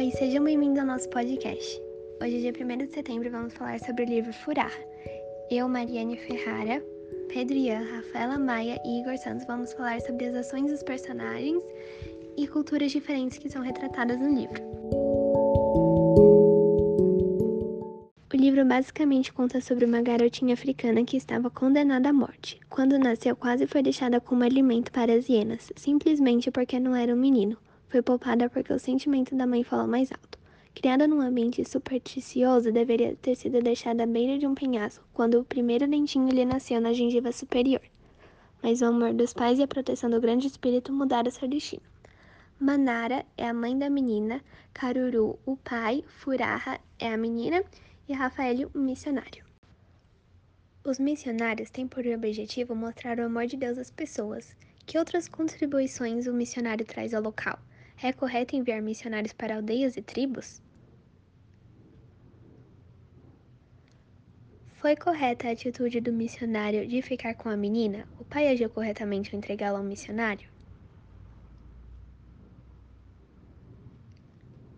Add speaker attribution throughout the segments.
Speaker 1: Oi, sejam bem-vindos ao nosso podcast. Hoje, dia 1 de setembro, vamos falar sobre o livro Furar. Eu, Mariane Ferrara, Pedro Ian, Rafaela Maia e Igor Santos vamos falar sobre as ações dos personagens e culturas diferentes que são retratadas no livro. O livro basicamente conta sobre uma garotinha africana que estava condenada à morte. Quando nasceu, quase foi deixada como alimento para as hienas, simplesmente porque não era um menino. Foi poupada porque o sentimento da mãe falou mais alto. Criada num ambiente supersticioso, deveria ter sido deixada à beira de um penhasco quando o primeiro dentinho lhe nasceu na gengiva superior. Mas o amor dos pais e a proteção do grande espírito mudaram seu destino. Manara é a mãe da menina, Caruru, o pai, Furaha é a menina e Rafael, o missionário. Os missionários têm por objetivo mostrar o amor de Deus às pessoas. Que outras contribuições o missionário traz ao local? É correto enviar missionários para aldeias e tribos? Foi correta a atitude do missionário de ficar com a menina? O pai agiu corretamente ao entregá-la ao missionário?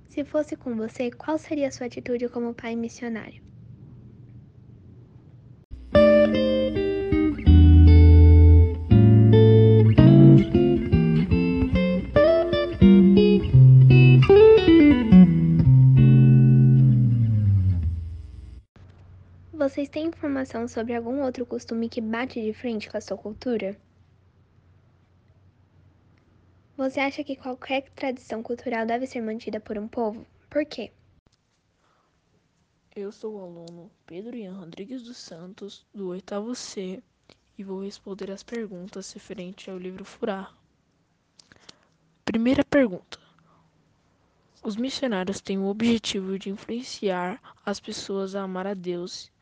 Speaker 1: Se fosse com você, qual seria a sua atitude como pai missionário? Vocês têm informação sobre algum outro costume que bate de frente com a sua cultura? Você acha que qualquer tradição cultural deve ser mantida por um povo? Por quê?
Speaker 2: Eu sou o aluno Pedro Ian Rodrigues dos Santos, do oitavo C, e vou responder as perguntas referentes ao livro Furar. Primeira pergunta: Os missionários têm o objetivo de influenciar as pessoas a amar a Deus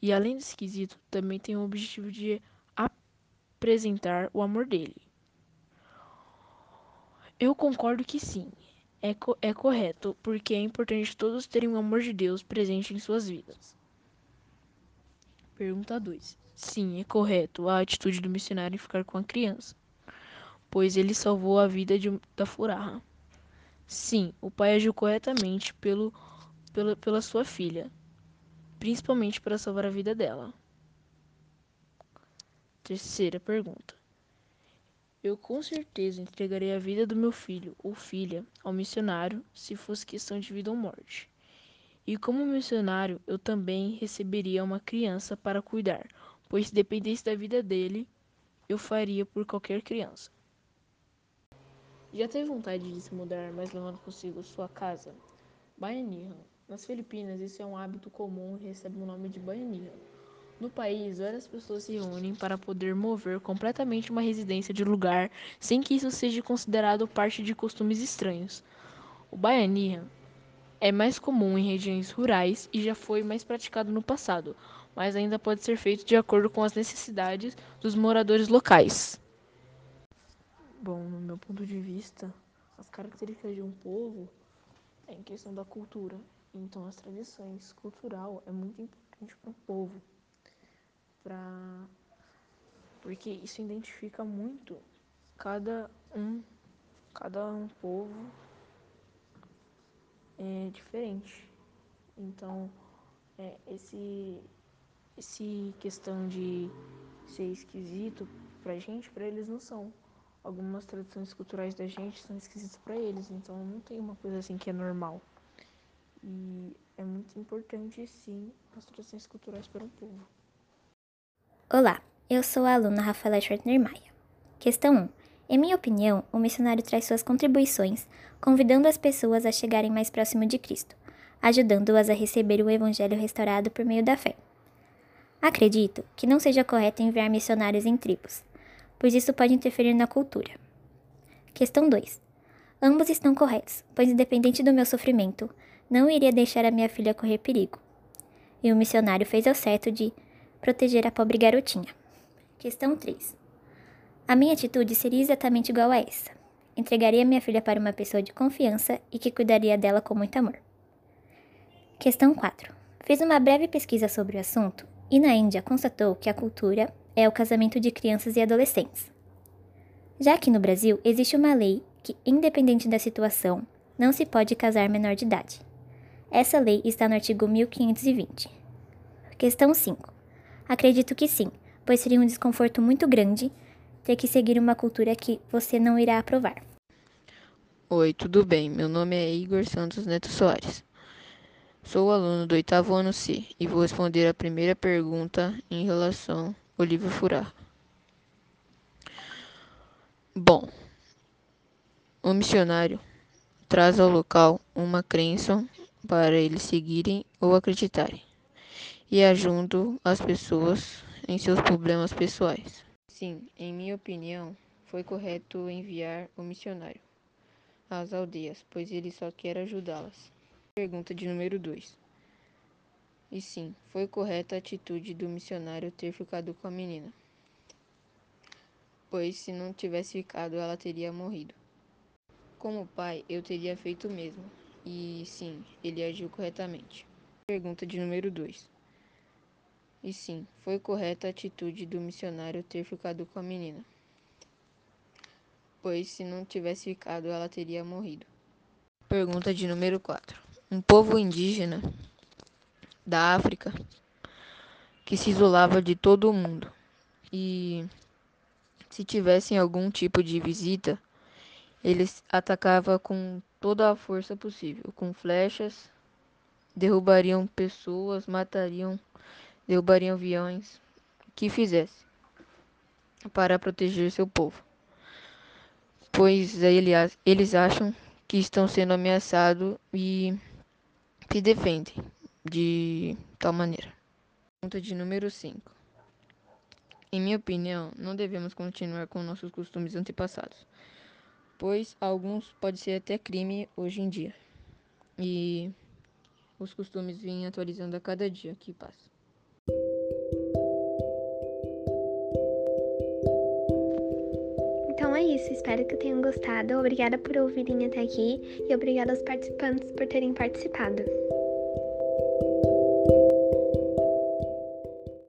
Speaker 2: e além desse quesito, também tem o objetivo de apresentar o amor dele. Eu concordo que sim, é, co é correto, porque é importante todos terem o amor de Deus presente em suas vidas. Pergunta 2. Sim, é correto a atitude do missionário em ficar com a criança, pois ele salvou a vida de, da furarra. Sim, o pai agiu corretamente pelo, pela, pela sua filha, principalmente para salvar a vida dela. Terceira pergunta. Eu com certeza entregaria a vida do meu filho ou filha ao missionário se fosse questão de vida ou morte. E como missionário, eu também receberia uma criança para cuidar, pois se dependesse da vida dele, eu faria por qualquer criança. Já teve vontade de se mudar, mas levando consigo sua casa? Baianihan nas Filipinas, isso é um hábito comum e recebe o nome de banhania. No país, várias pessoas se reúnem para poder mover completamente uma residência de lugar sem que isso seja considerado parte de costumes estranhos. O baiania é mais comum em regiões rurais e já foi mais praticado no passado, mas ainda pode ser feito de acordo com as necessidades dos moradores locais. Bom, no meu ponto de vista, as características de um povo é em questão da cultura então, as tradições cultural é muito importante para o povo, para porque isso identifica muito cada um, cada um povo é diferente. Então, é, esse esse questão de ser esquisito pra gente, pra eles não são. Algumas tradições culturais da gente são esquisitas para eles, então não tem uma coisa assim que é normal. E é muito importante, sim, as tradições culturais para um povo.
Speaker 3: Olá, eu sou a aluna Rafaela Schwartner Maia. Questão 1. Em minha opinião, o missionário traz suas contribuições, convidando as pessoas a chegarem mais próximo de Cristo, ajudando-as a receber o Evangelho restaurado por meio da fé. Acredito que não seja correto enviar missionários em tribos, pois isso pode interferir na cultura. Questão 2. Ambos estão corretos, pois, independente do meu sofrimento, não iria deixar a minha filha correr perigo. E o missionário fez ao certo de proteger a pobre garotinha. Questão 3. A minha atitude seria exatamente igual a essa. Entregaria minha filha para uma pessoa de confiança e que cuidaria dela com muito amor. Questão 4. Fiz uma breve pesquisa sobre o assunto e na Índia constatou que a cultura é o casamento de crianças e adolescentes. Já que no Brasil existe uma lei que, independente da situação, não se pode casar menor de idade. Essa lei está no artigo 1520. Questão 5. Acredito que sim, pois seria um desconforto muito grande ter que seguir uma cultura que você não irá aprovar.
Speaker 2: Oi, tudo bem? Meu nome é Igor Santos Neto Soares. Sou aluno do oitavo ano C e vou responder a primeira pergunta em relação ao livro Furar. Bom, o missionário traz ao local uma crença para eles seguirem ou acreditarem, e ajuda as pessoas em seus problemas pessoais. Sim, em minha opinião, foi correto enviar o missionário às aldeias, pois ele só quer ajudá-las. Pergunta de número 2. E sim, foi correta a atitude do missionário ter ficado com a menina, pois se não tivesse ficado, ela teria morrido. Como pai, eu teria feito o mesmo. E sim, ele agiu corretamente. Pergunta de número 2. E sim, foi correta a atitude do missionário ter ficado com a menina, pois se não tivesse ficado, ela teria morrido. Pergunta de número 4. Um povo indígena da África que se isolava de todo o mundo e se tivessem algum tipo de visita, eles atacavam com toda a força possível, com flechas, derrubariam pessoas, matariam, derrubariam aviões, que fizesse para proteger seu povo. Pois eles acham que estão sendo ameaçados e se defendem de tal maneira. Pergunta de número 5. Em minha opinião, não devemos continuar com nossos costumes antepassados pois alguns pode ser até crime hoje em dia. E os costumes vêm atualizando a cada dia que passa.
Speaker 1: Então é isso, espero que tenham gostado. Obrigada por ouvirem até aqui e obrigada aos participantes por terem participado.